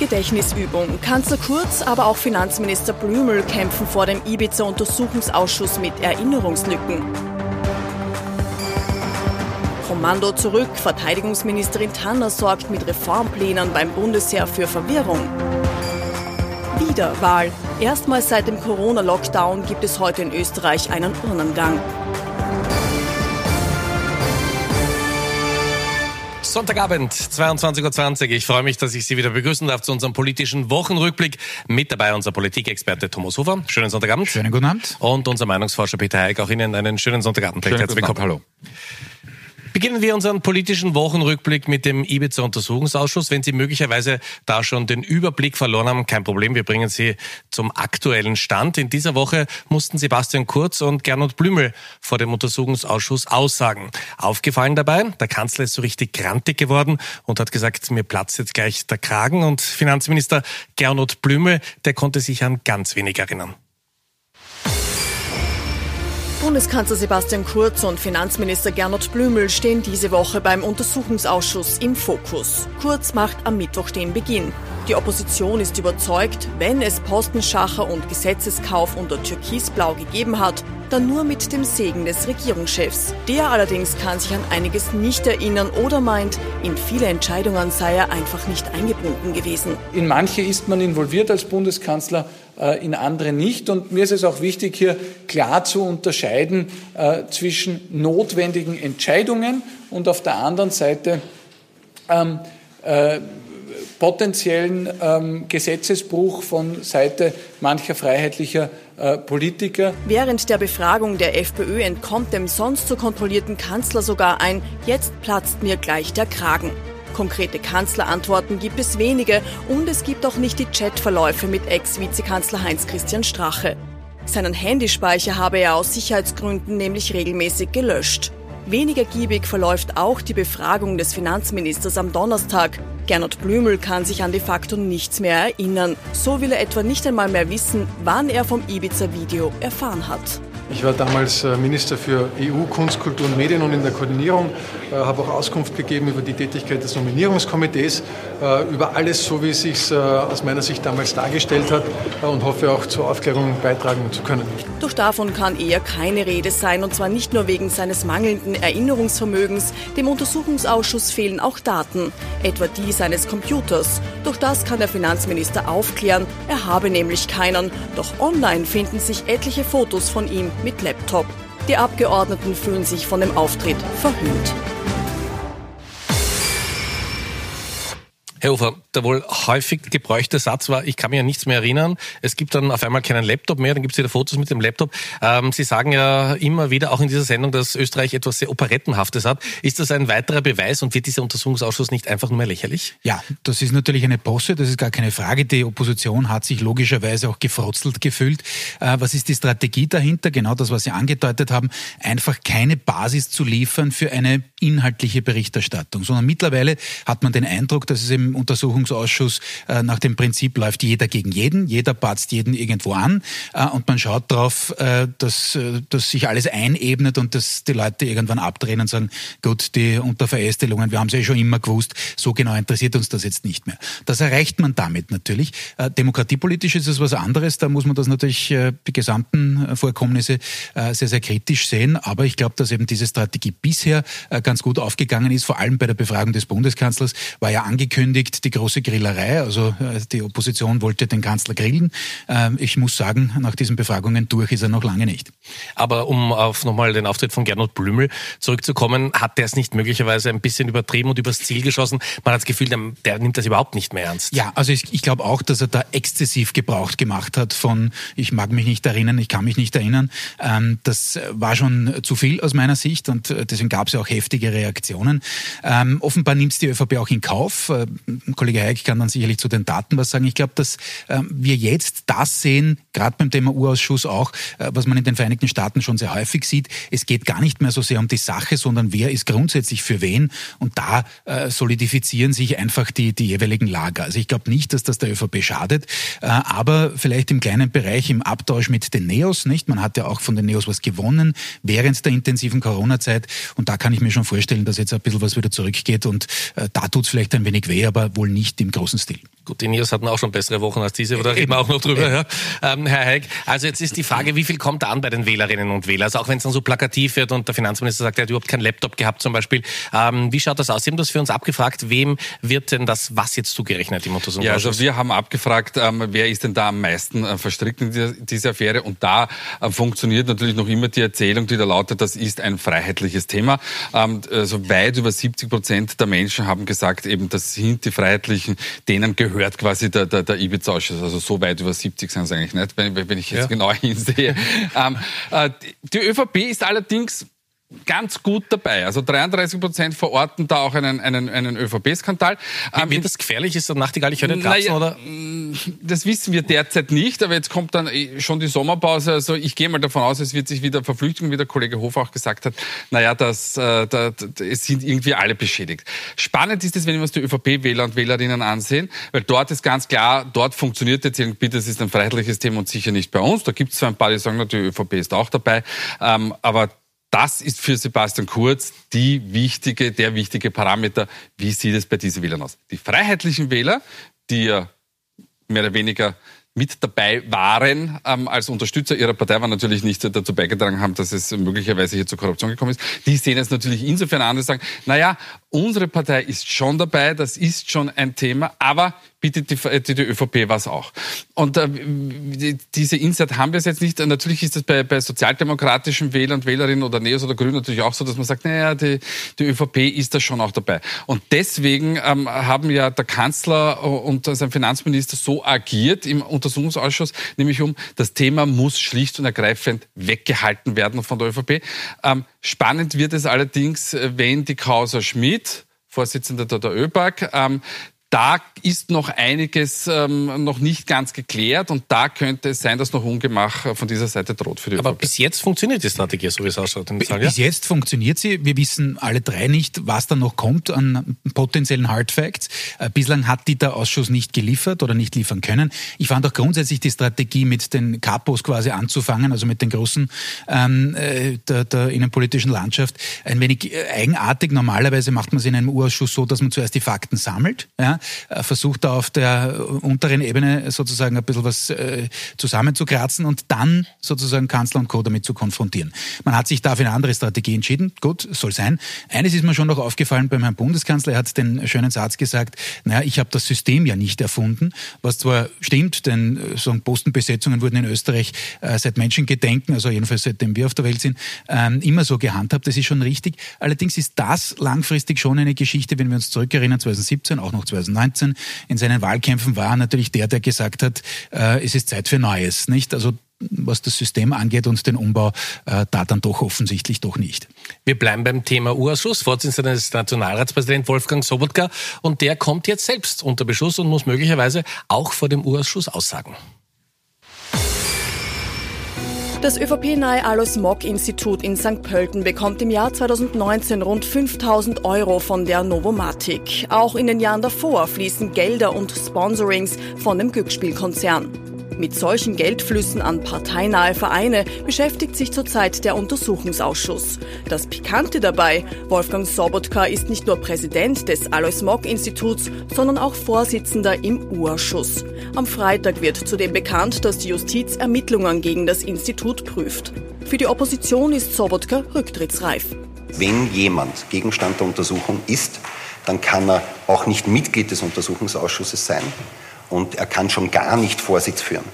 Gedächtnisübung. Kanzler Kurz, aber auch Finanzminister Blümel kämpfen vor dem Ibiza-Untersuchungsausschuss mit Erinnerungslücken. Kommando zurück. Verteidigungsministerin Tanner sorgt mit Reformplänen beim Bundesheer für Verwirrung. Wiederwahl. Erstmals seit dem Corona-Lockdown gibt es heute in Österreich einen Urnengang. Sonntagabend, 22.20 Uhr. Ich freue mich, dass ich Sie wieder begrüßen darf zu unserem politischen Wochenrückblick. Mit dabei unser Politikexperte Thomas Hofer. Schönen Sonntagabend. Schönen guten Abend. Und unser Meinungsforscher Peter Heik. Auch Ihnen einen schönen Sonntagabend. Schönen Herzlich willkommen. Hallo. Beginnen wir unseren politischen Wochenrückblick mit dem Ibiza-Untersuchungsausschuss. Wenn Sie möglicherweise da schon den Überblick verloren haben, kein Problem, wir bringen Sie zum aktuellen Stand. In dieser Woche mussten Sebastian Kurz und Gernot Blümel vor dem Untersuchungsausschuss aussagen. Aufgefallen dabei, der Kanzler ist so richtig grantig geworden und hat gesagt, mir platzt jetzt gleich der Kragen. Und Finanzminister Gernot Blümel, der konnte sich an ganz wenig erinnern. Bundeskanzler Sebastian Kurz und Finanzminister Gernot Blümel stehen diese Woche beim Untersuchungsausschuss im Fokus. Kurz macht am Mittwoch den Beginn. Die Opposition ist überzeugt, wenn es Postenschacher und Gesetzeskauf unter Türkisblau gegeben hat, dann nur mit dem Segen des Regierungschefs. Der allerdings kann sich an einiges nicht erinnern oder meint, in viele Entscheidungen sei er einfach nicht eingebunden gewesen. In manche ist man involviert als Bundeskanzler, in andere nicht. Und mir ist es auch wichtig, hier klar zu unterscheiden äh, zwischen notwendigen Entscheidungen und auf der anderen Seite ähm, äh, potenziellen ähm, Gesetzesbruch von Seite mancher freiheitlicher äh, Politiker. Während der Befragung der FPÖ entkommt dem sonst so kontrollierten Kanzler sogar ein Jetzt platzt mir gleich der Kragen. Konkrete Kanzlerantworten gibt es wenige und es gibt auch nicht die Chatverläufe mit Ex-Vizekanzler Heinz-Christian Strache. Seinen Handyspeicher habe er aus Sicherheitsgründen nämlich regelmäßig gelöscht. Weniger giebig verläuft auch die Befragung des Finanzministers am Donnerstag. Gernot Blümel kann sich an de facto nichts mehr erinnern. So will er etwa nicht einmal mehr wissen, wann er vom Ibiza-Video erfahren hat. Ich war damals äh, Minister für EU, Kunst, Kultur und Medien und in der Koordinierung, äh, habe auch Auskunft gegeben über die Tätigkeit des Nominierungskomitees, äh, über alles, so wie es sich aus meiner Sicht damals dargestellt hat und hoffe auch zur Aufklärung beitragen zu können. Doch davon kann eher keine Rede sein und zwar nicht nur wegen seines mangelnden Erinnerungsvermögens. Dem Untersuchungsausschuss fehlen auch Daten, etwa die seines Computers. Doch das kann der Finanzminister aufklären. Er habe nämlich keinen. Doch online finden sich etliche Fotos von ihm mit Laptop. Die Abgeordneten fühlen sich von dem Auftritt verhöhnt. Herr Ufer, der wohl häufig gebräuchte Satz war, ich kann mich ja nichts mehr erinnern. Es gibt dann auf einmal keinen Laptop mehr, dann gibt es wieder Fotos mit dem Laptop. Ähm, Sie sagen ja immer wieder, auch in dieser Sendung, dass Österreich etwas sehr Operettenhaftes hat. Ist das ein weiterer Beweis und wird dieser Untersuchungsausschuss nicht einfach nur mehr lächerlich? Ja, das ist natürlich eine Posse, das ist gar keine Frage. Die Opposition hat sich logischerweise auch gefrotzelt gefühlt. Äh, was ist die Strategie dahinter? Genau das, was Sie angedeutet haben, einfach keine Basis zu liefern für eine inhaltliche Berichterstattung, sondern mittlerweile hat man den Eindruck, dass es Untersuchungsausschuss äh, nach dem Prinzip läuft jeder gegen jeden, jeder patzt jeden irgendwo an äh, und man schaut darauf, äh, dass, äh, dass sich alles einebnet und dass die Leute irgendwann abdrehen und sagen, gut, die Unterverästelungen, wir haben es ja schon immer gewusst, so genau interessiert uns das jetzt nicht mehr. Das erreicht man damit natürlich. Äh, demokratiepolitisch ist es was anderes, da muss man das natürlich, äh, die gesamten Vorkommnisse sehr, sehr kritisch sehen, aber ich glaube, dass eben diese Strategie bisher ganz gut aufgegangen ist, vor allem bei der Befragung des Bundeskanzlers, war ja angekündigt, angekündigt, die große Grillerei. Also äh, die Opposition wollte den Kanzler grillen. Ähm, ich muss sagen, nach diesen Befragungen durch ist er noch lange nicht. Aber um auf nochmal den Auftritt von Gernot Blümel zurückzukommen, hat der es nicht möglicherweise ein bisschen übertrieben und übers Ziel geschossen? Man hat das Gefühl, der, der nimmt das überhaupt nicht mehr ernst. Ja, also ich, ich glaube auch, dass er da exzessiv Gebrauch gemacht hat von, ich mag mich nicht erinnern, ich kann mich nicht erinnern. Ähm, das war schon zu viel aus meiner Sicht und äh, deswegen gab es ja auch heftige Reaktionen. Ähm, offenbar nimmt es die ÖVP auch in Kauf. Kollege Heik kann dann sicherlich zu den Daten was sagen. Ich glaube, dass äh, wir jetzt das sehen, gerade beim Thema Urausschuss auch, äh, was man in den Vereinigten Staaten schon sehr häufig sieht. Es geht gar nicht mehr so sehr um die Sache, sondern wer ist grundsätzlich für wen. Und da äh, solidifizieren sich einfach die, die jeweiligen Lager. Also ich glaube nicht, dass das der ÖVP schadet, äh, aber vielleicht im kleinen Bereich im Abtausch mit den Neos, nicht? Man hat ja auch von den Neos was gewonnen während der intensiven Corona-Zeit. Und da kann ich mir schon vorstellen, dass jetzt ein bisschen was wieder zurückgeht. Und äh, da tut es vielleicht ein wenig weh, aber aber wohl nicht im großen Stil. Gut, die Neos hatten auch schon bessere Wochen als diese, da reden wir auch noch drüber. Ja. Ähm, Herr Heik, also jetzt ist die Frage, wie viel kommt da an bei den Wählerinnen und Wählern? Also auch wenn es dann so plakativ wird und der Finanzminister sagt, er hat überhaupt keinen Laptop gehabt zum Beispiel. Ähm, wie schaut das aus? Sie haben das für uns abgefragt. Wem wird denn das was jetzt zugerechnet im Untersuchungsausschuss? Ja, also wir haben abgefragt, ähm, wer ist denn da am meisten äh, verstrickt in dieser, dieser Affäre? Und da äh, funktioniert natürlich noch immer die Erzählung, die da lautet, das ist ein freiheitliches Thema. Ähm, also weit über 70 Prozent der Menschen haben gesagt, eben das sind die Freiheitlichen, denen gehört quasi der, der, der Ibiza-Ausschuss. Also so weit über 70 sind es eigentlich nicht, wenn, wenn ich jetzt ja. genau hinsehe. ähm, äh, die ÖVP ist allerdings ganz gut dabei. Also 33 Prozent verorten da auch einen, einen, einen ÖVP-Skandal. Ähm, Wird das gefährlich? Ist der Nachtigall ich höre den naja, oder? Mm, das wissen wir derzeit nicht, aber jetzt kommt dann eh schon die Sommerpause. Also ich gehe mal davon aus, es wird sich wieder verflüchtigen, wie der Kollege Hof auch gesagt hat. Naja, das, äh, da, es sind irgendwie alle beschädigt. Spannend ist es, wenn wir uns die ÖVP-Wähler und Wählerinnen ansehen, weil dort ist ganz klar, dort funktioniert jetzt irgendwie, das ist ein freiheitliches Thema und sicher nicht bei uns. Da gibt es zwar ein paar, die sagen, na, die ÖVP ist auch dabei, ähm, aber das ist für Sebastian Kurz die wichtige, der wichtige Parameter. Wie sieht es bei diesen Wählern aus? Die freiheitlichen Wähler, die ja mehr oder weniger mit dabei waren ähm, als Unterstützer ihrer Partei, aber natürlich nicht dazu beigetragen haben, dass es möglicherweise hier zur Korruption gekommen ist. Die sehen es natürlich insofern an und sagen, naja, unsere Partei ist schon dabei, das ist schon ein Thema, aber bietet die, die, die ÖVP was auch. Und äh, diese Insight haben wir es jetzt nicht. Natürlich ist es bei, bei sozialdemokratischen Wählern und Wählerinnen oder Neos oder Grünen natürlich auch so, dass man sagt, naja, die, die ÖVP ist da schon auch dabei. Und deswegen ähm, haben ja der Kanzler und sein Finanzminister so agiert im Untersuchungsausschuss, nämlich um, das Thema muss schlicht und ergreifend weggehalten werden von der ÖVP. Ähm, spannend wird es allerdings, wenn die Causa Schmidt Vorsitzender der, der ähm, da ist noch einiges ähm, noch nicht ganz geklärt und da könnte es sein, dass noch Ungemach von dieser Seite droht für die Aber ÖVP. bis jetzt funktioniert die Strategie, so wie es ausschaut. Bis ja? jetzt funktioniert sie. Wir wissen alle drei nicht, was da noch kommt an potenziellen Hard Facts. Äh, bislang hat die der Ausschuss nicht geliefert oder nicht liefern können. Ich fand auch grundsätzlich die Strategie mit den Kapos quasi anzufangen, also mit den großen ähm, äh, der, der innenpolitischen Landschaft, ein wenig äh, eigenartig. Normalerweise macht man es in einem U-Ausschuss so, dass man zuerst die Fakten sammelt. Ja? Äh, versucht da auf der unteren Ebene sozusagen ein bisschen was äh, zusammenzukratzen und dann sozusagen Kanzler und Co. damit zu konfrontieren. Man hat sich da für eine andere Strategie entschieden. Gut, soll sein. Eines ist mir schon noch aufgefallen beim Herrn Bundeskanzler. Er hat den schönen Satz gesagt, naja, ich habe das System ja nicht erfunden, was zwar stimmt, denn äh, so Postenbesetzungen wurden in Österreich äh, seit Menschengedenken, also jedenfalls seitdem wir auf der Welt sind, ähm, immer so gehandhabt. Das ist schon richtig. Allerdings ist das langfristig schon eine Geschichte, wenn wir uns zurückerinnern, 2017, auch noch 2019, 2019 in seinen Wahlkämpfen war natürlich der, der gesagt hat, äh, es ist Zeit für Neues, nicht? Also was das System angeht und den Umbau, äh, da dann doch offensichtlich doch nicht. Wir bleiben beim Thema Urschuss. Vorsitzender ist Nationalratspräsident Wolfgang Sobotka und der kommt jetzt selbst unter Beschuss und muss möglicherweise auch vor dem Urschuss aussagen. Das ÖVP-nahe Alois Mock-Institut in St. Pölten bekommt im Jahr 2019 rund 5000 Euro von der Novomatic. Auch in den Jahren davor fließen Gelder und Sponsorings von dem Glücksspielkonzern. Mit solchen Geldflüssen an parteinahe Vereine beschäftigt sich zurzeit der Untersuchungsausschuss. Das Pikante dabei, Wolfgang Sobotka ist nicht nur Präsident des Alois Mock Instituts, sondern auch Vorsitzender im U-Ausschuss. Am Freitag wird zudem bekannt, dass die Justiz Ermittlungen gegen das Institut prüft. Für die Opposition ist Sobotka rücktrittsreif. Wenn jemand Gegenstand der Untersuchung ist, dann kann er auch nicht Mitglied des Untersuchungsausschusses sein und er kann schon gar nicht Vorsitz führen.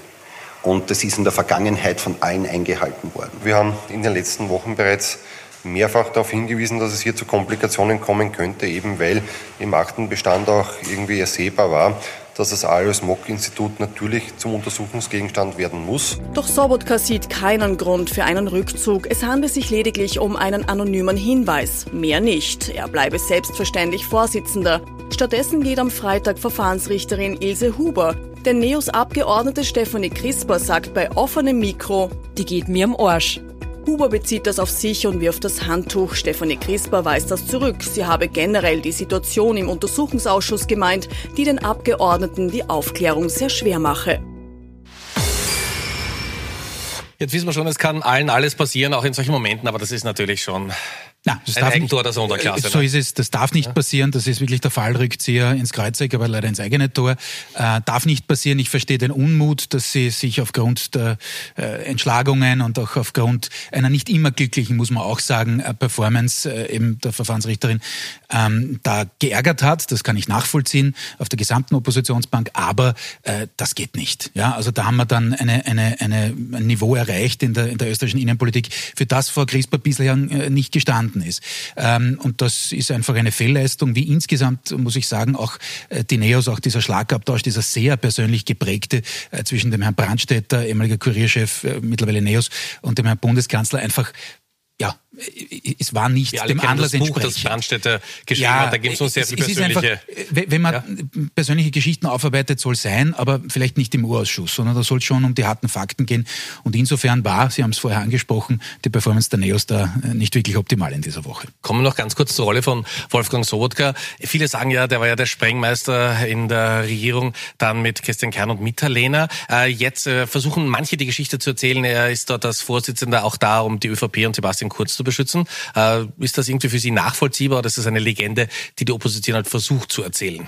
Und das ist in der Vergangenheit von allen eingehalten worden. Wir haben in den letzten Wochen bereits mehrfach darauf hingewiesen, dass es hier zu Komplikationen kommen könnte, eben weil im Aktenbestand auch irgendwie ersehbar war, dass das Alois Mock-Institut natürlich zum Untersuchungsgegenstand werden muss. Doch Sobotka sieht keinen Grund für einen Rückzug. Es handelt sich lediglich um einen anonymen Hinweis. Mehr nicht. Er bleibe selbstverständlich Vorsitzender. Stattdessen geht am Freitag Verfahrensrichterin Ilse Huber. Der NEOS-Abgeordnete Stefanie Crisper sagt bei offenem Mikro, die geht mir am Arsch. Huber bezieht das auf sich und wirft das Handtuch. Stefanie Crisper weist das zurück. Sie habe generell die Situation im Untersuchungsausschuss gemeint, die den Abgeordneten die Aufklärung sehr schwer mache. Jetzt wissen wir schon, es kann allen alles passieren, auch in solchen Momenten, aber das ist natürlich schon Nein, das ein darf Eigentor nicht, der Sonderklasse. So ne? ist es. Das darf nicht passieren. Das ist wirklich der Fallrückzieher ins Kreuzeck, aber leider ins eigene Tor. Äh, darf nicht passieren. Ich verstehe den Unmut, dass sie sich aufgrund der äh, Entschlagungen und auch aufgrund einer nicht immer glücklichen, muss man auch sagen, äh, Performance äh, eben der Verfahrensrichterin ähm, da geärgert hat. Das kann ich nachvollziehen auf der gesamten Oppositionsbank. Aber äh, das geht nicht. Ja, also da haben wir dann eine, eine, eine, ein Niveau erreicht in der, in der österreichischen Innenpolitik, für das Frau Crisper bislang äh, nicht gestanden entstanden ist. Ähm, und das ist einfach eine Fehlleistung, wie insgesamt, muss ich sagen, auch äh, die Neos, auch dieser Schlagabtausch, dieser sehr persönlich geprägte äh, zwischen dem Herrn Brandstätter, ehemaliger Kurierchef, äh, mittlerweile Neos, und dem Herrn Bundeskanzler einfach ja, es war nicht Wir dem Anlass das Buch, das Brandstätter geschrieben ja, hat, da gibt es uns sehr viel persönliche... Einfach, wenn man ja. persönliche Geschichten aufarbeitet, soll sein, aber vielleicht nicht im Urausschuss, sondern da soll es schon um die harten Fakten gehen. Und insofern war, Sie haben es vorher angesprochen, die Performance der Neos da nicht wirklich optimal in dieser Woche. Kommen wir noch ganz kurz zur Rolle von Wolfgang Sobotka. Viele sagen ja, der war ja der Sprengmeister in der Regierung, dann mit Christian Kern und Mitterlehner. Äh, jetzt äh, versuchen manche die Geschichte zu erzählen, er ist dort als Vorsitzender auch da, um die ÖVP und Sebastian Kurz zu beschützen. Äh, ist das irgendwie für Sie nachvollziehbar oder ist das eine Legende, die die Opposition halt versucht zu erzählen?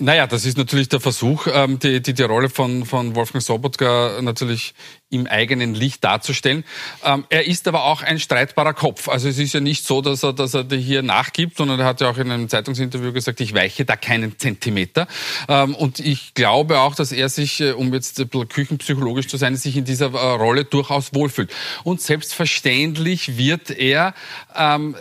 Naja, das ist natürlich der Versuch, ähm, die, die, die Rolle von, von Wolfgang Sobotka natürlich im eigenen Licht darzustellen. Ähm, er ist aber auch ein streitbarer Kopf. Also es ist ja nicht so, dass er, dass er hier nachgibt, sondern er hat ja auch in einem Zeitungsinterview gesagt, ich weiche da keinen Zentimeter. Ähm, und ich glaube auch, dass er sich, äh, um jetzt ein bisschen küchenpsychologisch zu sein, sich in dieser äh, Rolle durchaus wohlfühlt. Und selbstverständlich wird er ähm,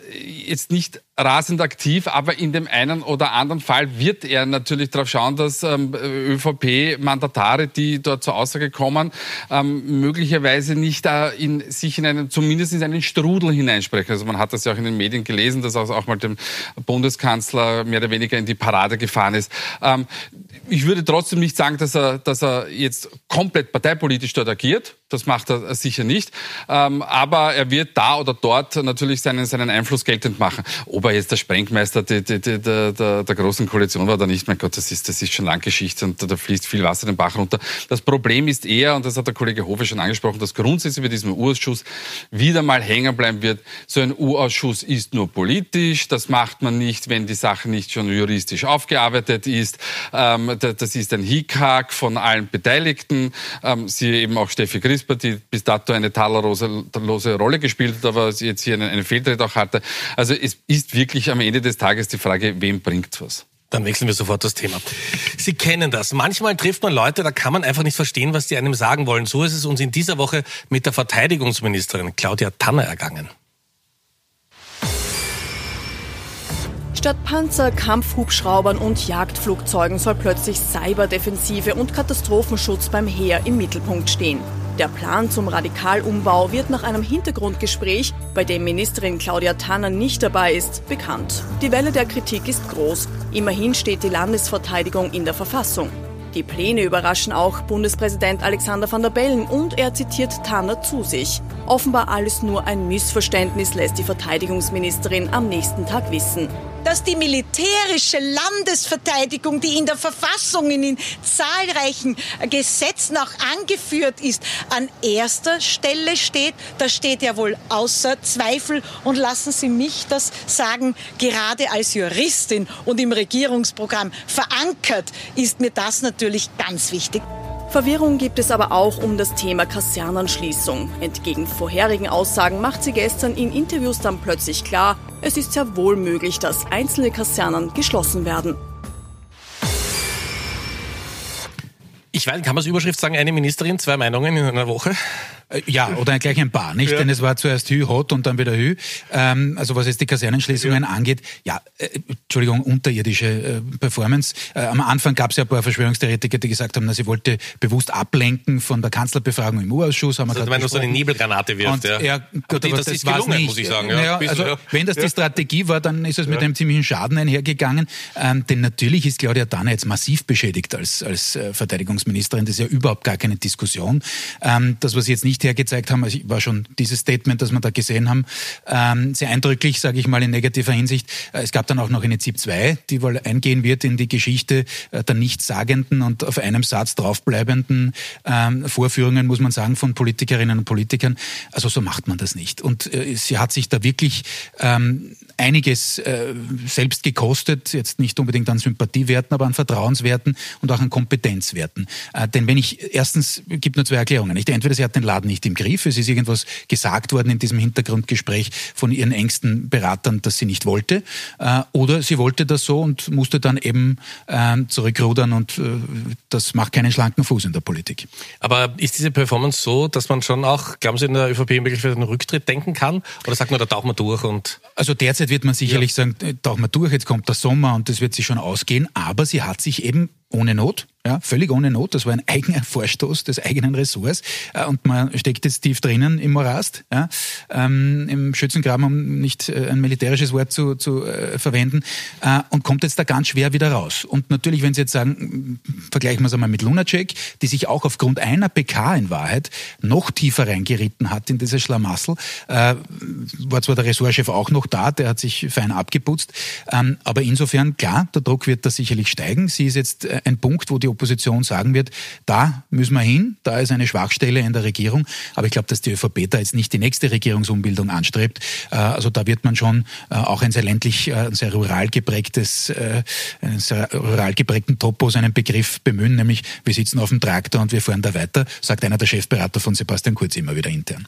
jetzt nicht rasend aktiv, aber in dem einen oder anderen Fall wird er natürlich darauf schauen, dass ähm, ÖVP-Mandatare, die dort zur Aussage kommen, ähm, möglicherweise nicht da in, sich in einen, zumindest in einen Strudel hineinsprechen. Also man hat das ja auch in den Medien gelesen, dass auch mal dem Bundeskanzler mehr oder weniger in die Parade gefahren ist. Ähm, ich würde trotzdem nicht sagen, dass er, dass er jetzt komplett parteipolitisch dort agiert. Das macht er sicher nicht. Ähm, aber er wird da oder dort natürlich seinen, seinen Einfluss geltend machen. Ob er jetzt der Sprengmeister der, der, der, der, der großen Koalition war oder nicht, mein Gott, das ist, das ist schon lang Geschichte und da fließt viel Wasser den Bach runter. Das Problem ist eher, und das hat der Kollege Hofe schon angesprochen, dass grundsätzlich bei diesem U-Ausschuss wieder mal hängen bleiben wird. So ein U-Ausschuss ist nur politisch. Das macht man nicht, wenn die Sache nicht schon juristisch aufgearbeitet ist. Ähm, das ist ein Hickhack von allen Beteiligten. Ähm, Sie eben auch Steffi Crisper, die bis dato eine talerlose Rolle gespielt hat, aber jetzt hier einen, einen Fehltritt auch hatte. Also es ist wirklich am Ende des Tages die Frage, wem bringt was? Dann wechseln wir sofort das Thema. Sie kennen das. Manchmal trifft man Leute, da kann man einfach nicht verstehen, was die einem sagen wollen. So ist es uns in dieser Woche mit der Verteidigungsministerin Claudia Tanner ergangen. Statt Panzer, Kampfhubschraubern und Jagdflugzeugen soll plötzlich Cyberdefensive und Katastrophenschutz beim Heer im Mittelpunkt stehen. Der Plan zum Radikalumbau wird nach einem Hintergrundgespräch, bei dem Ministerin Claudia Tanner nicht dabei ist, bekannt. Die Welle der Kritik ist groß. Immerhin steht die Landesverteidigung in der Verfassung. Die Pläne überraschen auch Bundespräsident Alexander van der Bellen und er zitiert Tanner zu sich. Offenbar alles nur ein Missverständnis lässt die Verteidigungsministerin am nächsten Tag wissen dass die militärische Landesverteidigung, die in der Verfassung in zahlreichen Gesetzen auch angeführt ist, an erster Stelle steht. Das steht ja wohl außer Zweifel. Und lassen Sie mich das sagen, gerade als Juristin und im Regierungsprogramm verankert, ist mir das natürlich ganz wichtig. Verwirrung gibt es aber auch um das Thema Kasernenschließung. Entgegen vorherigen Aussagen macht sie gestern in Interviews dann plötzlich klar, es ist sehr wohl möglich, dass einzelne Kasernen geschlossen werden. Ich weiß, kann man als Überschrift sagen, eine Ministerin, zwei Meinungen in einer Woche? Äh, ja, oder gleich ein paar, nicht? Ja. Denn es war zuerst Hü, Hot und dann wieder Hü. Ähm, also was jetzt die Kasernenschließungen ja. angeht, ja, äh, Entschuldigung, unterirdische äh, Performance. Äh, am Anfang gab es ja ein paar Verschwörungstheoretiker, die gesagt haben, na, sie wollte bewusst ablenken von der Kanzlerbefragung im U-Ausschuss. Haben also, wenn du so eine Nebelgranate wirft, ja. ja gut, aber das, das ist gelungen, nicht. muss ich sagen. Ja, also, wenn das die Strategie war, dann ist es mit einem ziemlichen Schaden einhergegangen. Ähm, denn natürlich ist Claudia Danner jetzt massiv beschädigt als, als äh, Verteidigungsministerin. Das ist ja überhaupt gar keine Diskussion. Ähm, das, was sie jetzt nicht nicht hergezeigt haben. Also war schon dieses Statement, das wir da gesehen haben, ähm, sehr eindrücklich, sage ich mal in negativer Hinsicht. Äh, es gab dann auch noch eine ZIP 2, die wohl eingehen wird in die Geschichte äh, der nichtssagenden und auf einem Satz draufbleibenden ähm, Vorführungen, muss man sagen, von Politikerinnen und Politikern. Also so macht man das nicht. Und äh, sie hat sich da wirklich ähm, einiges äh, selbst gekostet, jetzt nicht unbedingt an Sympathiewerten, aber an Vertrauenswerten und auch an Kompetenzwerten. Äh, denn wenn ich, erstens gibt nur zwei Erklärungen. Nicht? Entweder sie hat den Laden nicht im Griff, es ist irgendwas gesagt worden in diesem Hintergrundgespräch von ihren engsten Beratern, dass sie nicht wollte, äh, oder sie wollte das so und musste dann eben äh, zurückrudern und äh, das macht keinen schlanken Fuß in der Politik. Aber ist diese Performance so, dass man schon auch, glauben Sie, in der ÖVP für einen Rücktritt denken kann? Oder sagt man, da tauchen wir durch und... Also derzeit wird man sicherlich ja. sagen, tauchen wir durch, jetzt kommt der Sommer und das wird sich schon ausgehen, aber sie hat sich eben ohne Not ja, völlig ohne Not. Das war ein eigener Vorstoß des eigenen Ressorts. Äh, und man steckt jetzt tief drinnen im Morast, ja, ähm, im Schützengraben, um nicht äh, ein militärisches Wort zu, zu äh, verwenden, äh, und kommt jetzt da ganz schwer wieder raus. Und natürlich, wenn Sie jetzt sagen, vergleichen wir es einmal mit Lunacek, die sich auch aufgrund einer PK in Wahrheit noch tiefer reingeritten hat in dieses Schlamassel, äh, war zwar der Ressortchef auch noch da, der hat sich fein abgeputzt, ähm, aber insofern, klar, der Druck wird da sicherlich steigen. Sie ist jetzt äh, ein Punkt, wo die Opposition sagen wird, da müssen wir hin, da ist eine Schwachstelle in der Regierung. Aber ich glaube, dass die ÖVP da jetzt nicht die nächste Regierungsumbildung anstrebt. Äh, also da wird man schon äh, auch ein sehr ländlich, äh, ein sehr rural geprägtes, einen sehr rural geprägten Topos, einen Begriff bemühen, nämlich wir sitzen auf dem Traktor und wir fahren da weiter, sagt einer der Chefberater von Sebastian Kurz immer wieder intern.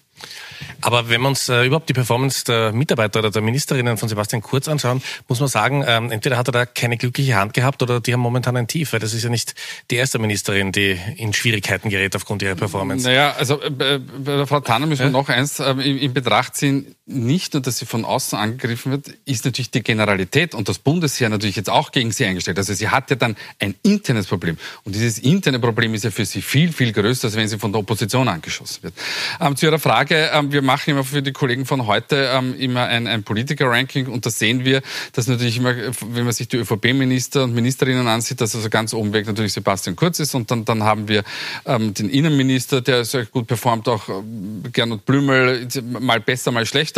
Aber wenn wir uns äh, überhaupt die Performance der Mitarbeiter oder der Ministerinnen von Sebastian Kurz anschauen, muss man sagen, ähm, entweder hat er da keine glückliche Hand gehabt oder die haben momentan ein Tief, weil das ist ja nicht die erste Ministerin, die in Schwierigkeiten gerät aufgrund ihrer Performance. Naja, also äh, bei der Frau Tanner müssen wir noch eins äh, in, in Betracht ziehen. Nicht nur, dass sie von außen angegriffen wird, ist natürlich die Generalität und das Bundesheer natürlich jetzt auch gegen sie eingestellt. Also sie hat ja dann ein internes Problem. Und dieses interne Problem ist ja für sie viel, viel größer, als wenn sie von der Opposition angeschossen wird. Ähm, zu Ihrer Frage, ähm, wir machen immer für die Kollegen von heute ähm, immer ein, ein Politiker-Ranking und da sehen wir, dass natürlich immer, wenn man sich die ÖVP-Minister und Ministerinnen ansieht, dass also ganz oben weg natürlich Sebastian Kurz ist und dann, dann haben wir ähm, den Innenminister, der sehr gut performt, auch ähm, Gernot Blümel, mal besser, mal schlechter.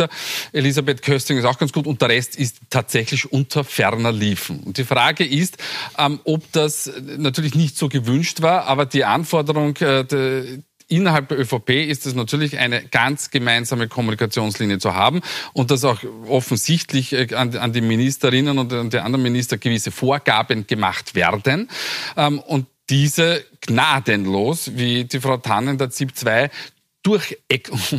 Elisabeth Kösting ist auch ganz gut und der Rest ist tatsächlich unter ferner Liefen. Und die Frage ist, ähm, ob das natürlich nicht so gewünscht war, aber die Anforderung äh, de, innerhalb der ÖVP ist es natürlich eine ganz gemeinsame Kommunikationslinie zu haben und dass auch offensichtlich äh, an, die Ministerinnen und an die anderen Minister gewisse Vorgaben gemacht werden. Ähm, und diese gnadenlos, wie die Frau Tannen der ZIP 2 durch,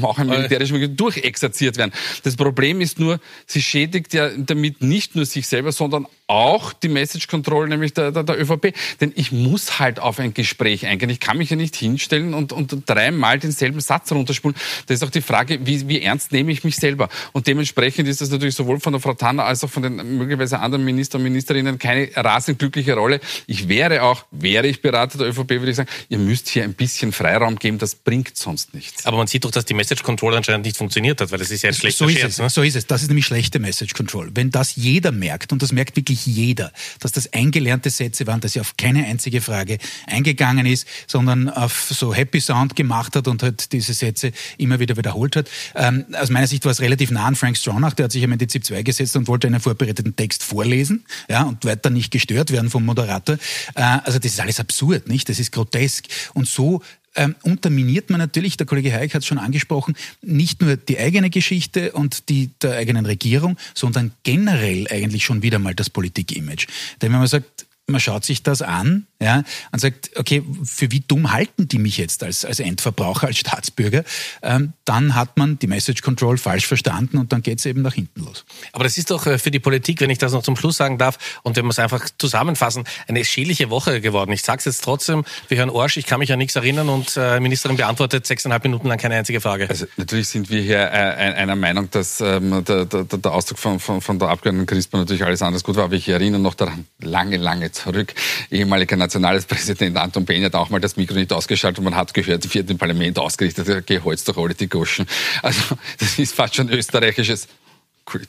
auch ein militärisches Begriff, durchexerziert werden. Das Problem ist nur, sie schädigt ja damit nicht nur sich selber, sondern auch die Message Control, nämlich der, der, der ÖVP. Denn ich muss halt auf ein Gespräch eingehen. Ich kann mich ja nicht hinstellen und, und dreimal denselben Satz runterspulen. Das ist auch die Frage, wie, wie ernst nehme ich mich selber? Und dementsprechend ist das natürlich sowohl von der Frau Tanner als auch von den möglicherweise anderen Minister und Ministerinnen keine rasend glückliche Rolle. Ich wäre auch, wäre ich Berater der ÖVP, würde ich sagen, ihr müsst hier ein bisschen Freiraum geben, das bringt sonst nichts. Aber man sieht doch, dass die Message Control anscheinend nicht funktioniert hat, weil das ist ja ein schlechter so ist Scherz, es, ne? So ist es. Das ist nämlich schlechte Message Control. Wenn das jeder merkt, und das merkt wirklich wirklich jeder, dass das eingelernte Sätze waren, dass er auf keine einzige Frage eingegangen ist, sondern auf so Happy Sound gemacht hat und halt diese Sätze immer wieder wiederholt hat. Ähm, aus meiner Sicht war es relativ nah an Frank Stronach, der hat sich in die ZIP 2 gesetzt und wollte einen vorbereiteten Text vorlesen ja, und weiter nicht gestört werden vom Moderator. Äh, also das ist alles absurd, nicht? Das ist grotesk. Und so ähm, unterminiert man natürlich, der Kollege Hayek hat es schon angesprochen, nicht nur die eigene Geschichte und die der eigenen Regierung, sondern generell eigentlich schon wieder mal das Politik-Image. Denn wenn man sagt, man schaut sich das an ja, und sagt, okay, für wie dumm halten die mich jetzt als, als Endverbraucher, als Staatsbürger, ähm, dann hat man die Message Control falsch verstanden und dann geht es eben nach hinten los. Aber das ist doch äh, für die Politik, wenn ich das noch zum Schluss sagen darf und wenn wir es einfach zusammenfassen, eine schädliche Woche geworden. Ich sage es jetzt trotzdem, wir hören Orsch, ich kann mich an nichts erinnern und äh, Ministerin beantwortet sechseinhalb Minuten lang keine einzige Frage. Also natürlich sind wir hier äh, einer Meinung, dass ähm, der, der, der Ausdruck von, von, von der Abgeordneten Crisper natürlich alles anders gut war, aber ich erinnere noch daran, lange, lange zurück. Ehemaliger Nationalpräsident Anton Behn hat auch mal das Mikro nicht ausgeschaltet und man hat gehört, wird im Parlament ausgerichtet, geholzt durch alle die Goschen. Also das ist fast schon österreichisches,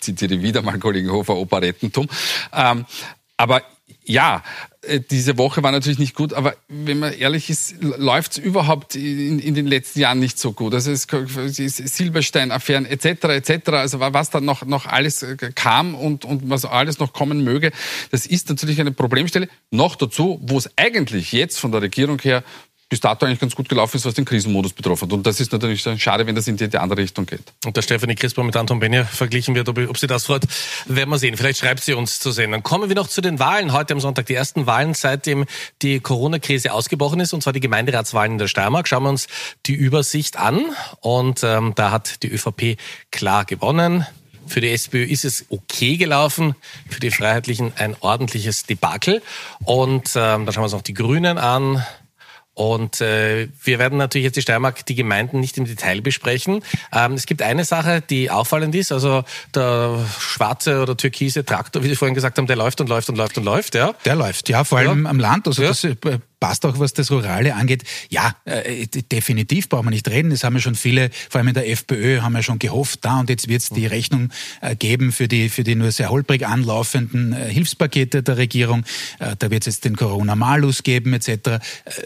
zitiere wieder mal Kollegen Hofer, Operettentum. Ähm, aber ja, diese Woche war natürlich nicht gut, aber wenn man ehrlich ist, läuft es überhaupt in, in, den letzten Jahren nicht so gut. Also es Silberstein-Affären etc. etc. Also was da noch, noch alles äh, kam und, und was alles noch kommen möge, das ist natürlich eine Problemstelle. Noch dazu, wo es eigentlich jetzt von der Regierung her bis dato eigentlich ganz gut gelaufen ist, was den Krisenmodus betroffen. Und das ist natürlich schade, wenn das in die, andere Richtung geht. Und der Stefanie Crisper mit Anton Benja verglichen wird, ob, ob sie das freut, werden wir sehen. Vielleicht schreibt sie uns zu sehen. Dann kommen wir noch zu den Wahlen heute am Sonntag. Die ersten Wahlen, seitdem die Corona-Krise ausgebrochen ist, und zwar die Gemeinderatswahlen in der Steiermark. Schauen wir uns die Übersicht an. Und ähm, da hat die ÖVP klar gewonnen. Für die SPÖ ist es okay gelaufen, für die Freiheitlichen ein ordentliches Debakel. Und ähm, dann schauen wir uns noch die Grünen an. Und äh, wir werden natürlich jetzt die Steiermark, die Gemeinden nicht im Detail besprechen. Ähm, es gibt eine Sache, die auffallend ist. Also der schwarze oder türkise Traktor, wie Sie vorhin gesagt haben, der läuft und läuft und läuft und läuft. Ja, der läuft. Ja, vor allem ja. am Land. Also ja. das äh, passt auch, was das Rurale angeht. Ja, äh, definitiv brauchen wir nicht reden. Das haben ja schon viele, vor allem in der FPÖ, haben ja schon gehofft, da und jetzt wird es die Rechnung äh, geben für die, für die nur sehr holprig anlaufenden äh, Hilfspakete der Regierung. Äh, da wird es jetzt den Corona-Malus geben etc. Äh,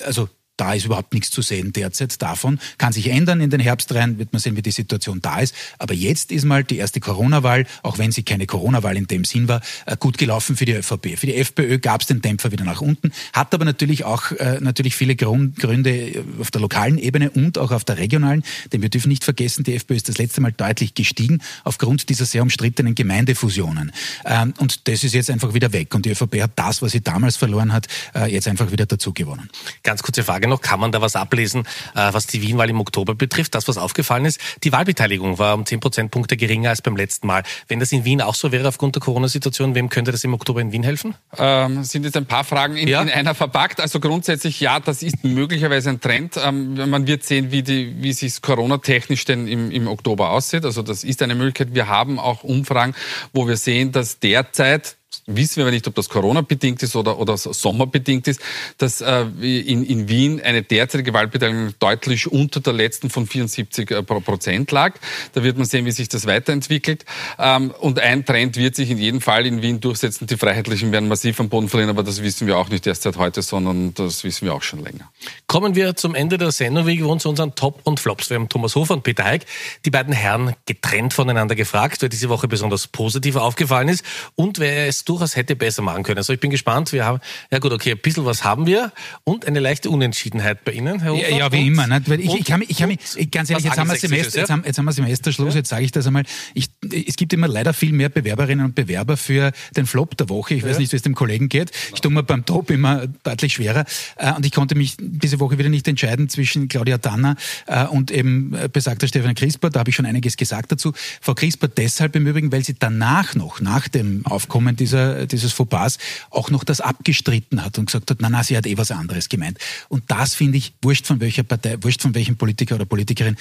also da ist überhaupt nichts zu sehen derzeit davon. Kann sich ändern in den Herbst rein, wird man sehen, wie die Situation da ist. Aber jetzt ist mal die erste Corona-Wahl, auch wenn sie keine Corona-Wahl in dem Sinn war, äh, gut gelaufen für die ÖVP. Für die FPÖ gab es den Dämpfer wieder nach unten, hat aber natürlich auch äh, natürlich viele Gründe äh, auf der lokalen Ebene und auch auf der regionalen. Denn wir dürfen nicht vergessen, die FPÖ ist das letzte Mal deutlich gestiegen aufgrund dieser sehr umstrittenen Gemeindefusionen. Ähm, und das ist jetzt einfach wieder weg. Und die ÖVP hat das, was sie damals verloren hat, jetzt einfach wieder dazu gewonnen. Ganz kurze Frage noch, kann man da was ablesen, äh, was die Wienwahl im Oktober betrifft? Das, was aufgefallen ist, die Wahlbeteiligung war um 10 Prozentpunkte geringer als beim letzten Mal. Wenn das in Wien auch so wäre aufgrund der Corona-Situation, wem könnte das im Oktober in Wien helfen? Ähm, sind jetzt ein paar Fragen in, ja. in, einer verpackt. Also grundsätzlich ja, das ist möglicherweise ein Trend. Ähm, man wird sehen, wie, die, wie sich Corona-technisch denn im, im Oktober aussieht. Also das ist eine Möglichkeit. Wir haben auch Umfragen, wo wir sehen, dass derzeit wissen wir aber nicht, ob das Corona-bedingt ist oder, oder Sommerbedingt ist, dass äh, in, in Wien eine derzeitige Wahlbeteiligung deutlich unter der letzten von 74 äh, Prozent lag. Da wird man sehen, wie sich das weiterentwickelt. Ähm, und ein Trend wird sich in jedem Fall in Wien durchsetzen. Die Freiheitlichen werden massiv am Boden verlieren, aber das wissen wir auch nicht erst seit heute, sondern das wissen wir auch schon länger. Kommen wir zum Ende der Sendung, wie gewohnt, zu unseren Top und Flops. Wir haben Thomas Hofer und Peter Heik, die beiden Herren getrennt voneinander gefragt, wer diese Woche besonders positiv aufgefallen ist und wer es durchaus hätte besser machen können. Also ich bin gespannt. Wir haben, ja gut, okay, ein bisschen was haben wir und eine leichte Unentschiedenheit bei Ihnen, Herr Hofer. Ja, ja wie immer. Ne? Weil ich, ich kann mich, ich kann mich, ganz ehrlich, jetzt haben, wir Semester, jetzt, haben, jetzt haben wir Semesterschluss, ja. jetzt sage ich das einmal. Ich, es gibt immer leider viel mehr Bewerberinnen und Bewerber für den Flop der Woche. Ich weiß nicht, wie es dem Kollegen geht. Ich tue mir beim Top immer deutlich schwerer. Äh, und ich konnte mich diese Woche wieder nicht entscheiden zwischen Claudia Danner äh, und eben äh, besagter Stefan Crisper. Da habe ich schon einiges gesagt dazu. Frau Crisper deshalb im Übrigen, weil sie danach noch, nach dem Aufkommen dieser, dieses Fauxpas auch noch das abgestritten hat und gesagt hat, na, na, sie hat eh was anderes gemeint. Und das finde ich, wurscht von welcher Partei, wurscht von welchem Politiker oder Politikerin,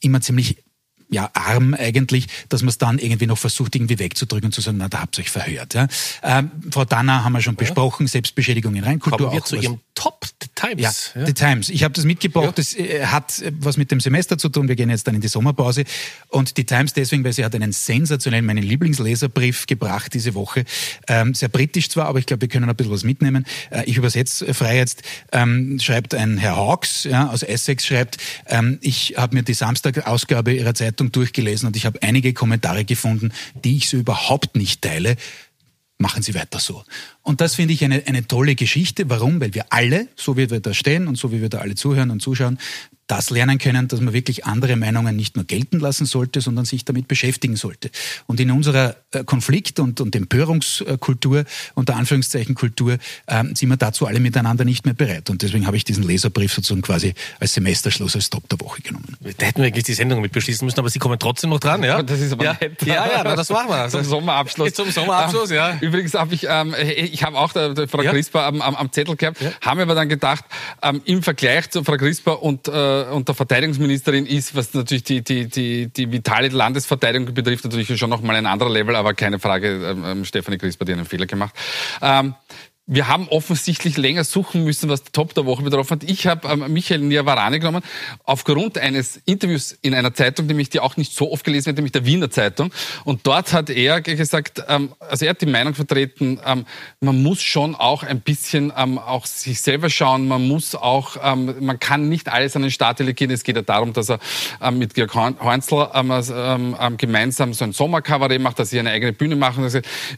immer ziemlich ja, arm eigentlich, dass man es dann irgendwie noch versucht, irgendwie wegzudrücken und zu sagen, na, da habt ihr euch verhört. Ja. Ähm, Frau Danner haben wir schon besprochen, Selbstbeschädigung in Reinkultur. Kommen wir zu was, Ihrem Top, The Times. Ja, ja. The Times. Ich habe das mitgebracht, ja. das äh, hat was mit dem Semester zu tun, wir gehen jetzt dann in die Sommerpause. Und die Times deswegen, weil sie hat einen sensationellen, meinen Lieblingsleserbrief gebracht diese Woche. Ähm, sehr britisch zwar, aber ich glaube, wir können ein bisschen was mitnehmen. Äh, ich übersetze frei jetzt, ähm, schreibt ein Herr Hawks ja, aus Essex, schreibt, ähm, ich habe mir die Samstagausgabe ihrer Zeitung Zeitung durchgelesen und ich habe einige Kommentare gefunden, die ich so überhaupt nicht teile. Machen Sie weiter so. Und das finde ich eine, eine tolle Geschichte. Warum? Weil wir alle, so wie wir da stehen und so wie wir da alle zuhören und zuschauen, das lernen können, dass man wirklich andere Meinungen nicht nur gelten lassen sollte, sondern sich damit beschäftigen sollte. Und in unserer äh, Konflikt- und, und Empörungskultur, unter Anführungszeichen Kultur, ähm, sind wir dazu alle miteinander nicht mehr bereit. Und deswegen habe ich diesen Leserbrief sozusagen quasi als Semesterschluss, als Top der Woche genommen. Da hätten wir eigentlich die Sendung mit beschließen müssen, aber Sie kommen trotzdem noch dran, ja? Das ist aber ja. nett. Ja, ja, na, das machen wir. Zum Sommerabschluss. Zum Sommerabschluss, ja. Übrigens habe ich, ähm, ich habe auch der, der Frau ja. Crisper am, am, am Zettel gehabt, ja. haben aber dann gedacht, ähm, im Vergleich zu Frau Crisper und, äh, und der Verteidigungsministerin ist, was natürlich die, die, die, die vitale Landesverteidigung betrifft, natürlich schon noch mal ein anderer Level, aber keine Frage, ähm, ähm Stefanie Crisper, die einen Fehler gemacht. Ähm, wir haben offensichtlich länger suchen müssen, was der Top der Woche betroffen hat. Ich habe ähm, Michael Niavarane genommen, aufgrund eines Interviews in einer Zeitung, nämlich die auch nicht so oft gelesen wird, nämlich der Wiener Zeitung. Und dort hat er gesagt, ähm, also er hat die Meinung vertreten, ähm, man muss schon auch ein bisschen ähm, auch sich selber schauen, man muss auch, ähm, man kann nicht alles an den Staat delegieren. Es geht ja darum, dass er ähm, mit Georg Heinzl gemeinsam so ein Sommerkabarett macht, dass sie eine eigene Bühne machen.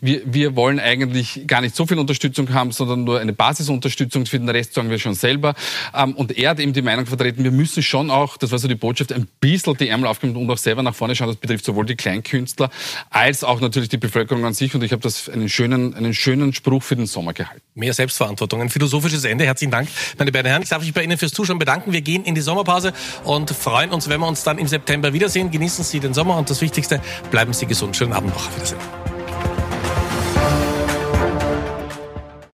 Wir, wir wollen eigentlich gar nicht so viel Unterstützung haben, sondern nur eine Basisunterstützung. Für den Rest sagen wir schon selber. Ähm, und er hat eben die Meinung vertreten, wir müssen schon auch, das war so die Botschaft, ein bisschen die Ärmel aufgeben und auch selber nach vorne schauen. Das betrifft sowohl die Kleinkünstler als auch natürlich die Bevölkerung an sich. Und ich habe das einen schönen, einen schönen Spruch für den Sommer gehalten. Mehr Selbstverantwortung, ein philosophisches Ende. Herzlichen Dank, meine beiden Herren. Ich darf mich bei Ihnen fürs Zuschauen bedanken. Wir gehen in die Sommerpause und freuen uns, wenn wir uns dann im September wiedersehen. Genießen Sie den Sommer und das Wichtigste, bleiben Sie gesund. Schönen Abend noch. Auf Wiedersehen.